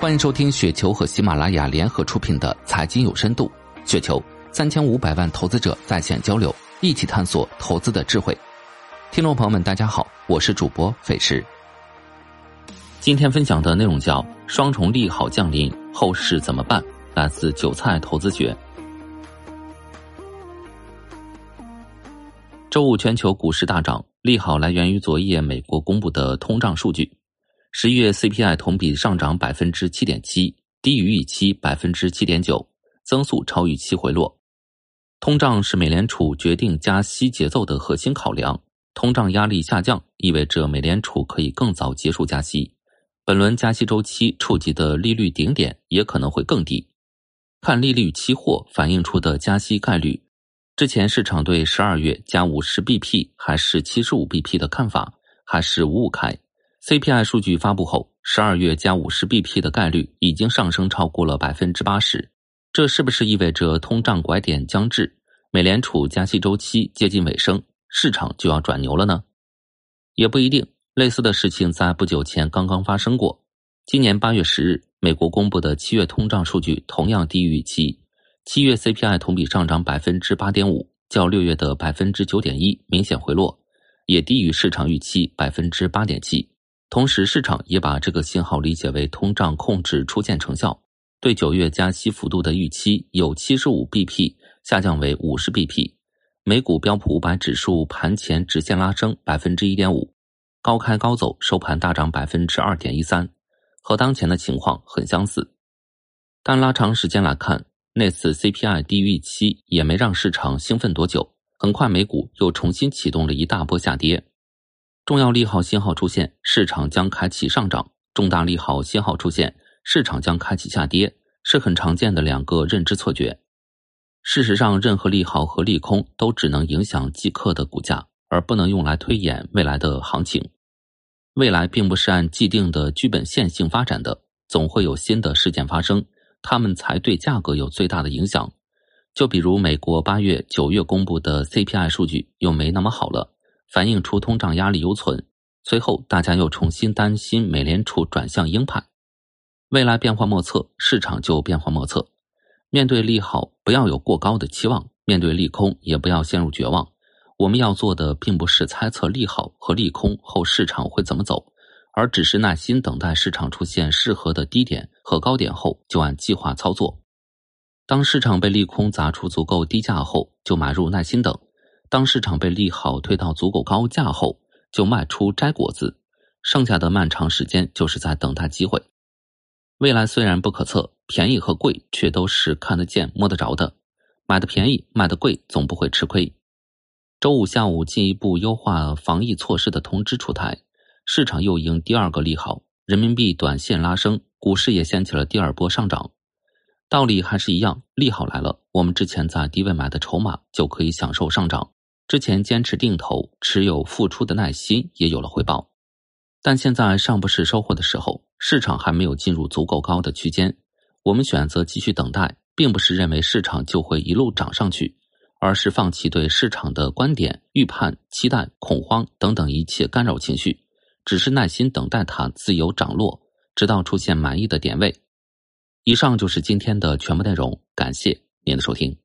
欢迎收听雪球和喜马拉雅联合出品的《财经有深度》，雪球三千五百万投资者在线交流，一起探索投资的智慧。听众朋友们，大家好，我是主播费时。今天分享的内容叫“双重利好降临，后市怎么办？”来自韭菜投资学。周五全球股市大涨，利好来源于昨夜美国公布的通胀数据。十一月 CPI 同比上涨百分之七点七，低于预期百分之七点九，增速超预期回落。通胀是美联储决定加息节奏的核心考量，通胀压力下降意味着美联储可以更早结束加息，本轮加息周期触及的利率顶点也可能会更低。看利率期货反映出的加息概率，之前市场对十二月加五十 BP 还是七十五 BP 的看法还是五五开。CPI 数据发布后，十二月加五十 BP 的概率已经上升超过了百分之八十，这是不是意味着通胀拐点将至，美联储加息周期接近尾声，市场就要转牛了呢？也不一定，类似的事情在不久前刚刚发生过。今年八月十日，美国公布的七月通胀数据同样低于预期，七月 CPI 同比上涨百分之八点五，较六月的百分之九点一明显回落，也低于市场预期百分之八点七。同时，市场也把这个信号理解为通胀控制初见成效，对九月加息幅度的预期有七十五 BP 下降为五十 BP。美股标普五百指数盘前直线拉升百分之一点五，高开高走，收盘大涨百分之二点一三，和当前的情况很相似。但拉长时间来看，那次 CPI 低于预期也没让市场兴奋多久，很快美股又重新启动了一大波下跌。重要利好信号出现，市场将开启上涨；重大利好信号出现，市场将开启下跌，是很常见的两个认知错觉。事实上，任何利好和利空都只能影响即刻的股价，而不能用来推演未来的行情。未来并不是按既定的剧本线性发展的，总会有新的事件发生，它们才对价格有最大的影响。就比如美国八月、九月公布的 CPI 数据又没那么好了。反映出通胀压力犹存，随后大家又重新担心美联储转向鹰派，未来变化莫测，市场就变化莫测。面对利好，不要有过高的期望；面对利空，也不要陷入绝望。我们要做的，并不是猜测利好和利空后市场会怎么走，而只是耐心等待市场出现适合的低点和高点后，就按计划操作。当市场被利空砸出足够低价后，就买入，耐心等。当市场被利好推到足够高价后，就卖出摘果子，剩下的漫长时间就是在等待机会。未来虽然不可测，便宜和贵却都是看得见、摸得着的。买的便宜，卖的贵，总不会吃亏。周五下午，进一步优化防疫措施的通知出台，市场又迎第二个利好，人民币短线拉升，股市也掀起了第二波上涨。道理还是一样，利好来了，我们之前在低位买的筹码就可以享受上涨。之前坚持定投、持有、付出的耐心也有了回报，但现在尚不是收获的时候，市场还没有进入足够高的区间。我们选择继续等待，并不是认为市场就会一路涨上去，而是放弃对市场的观点、预判、期待、恐慌等等一切干扰情绪，只是耐心等待它自由涨落，直到出现满意的点位。以上就是今天的全部内容，感谢您的收听。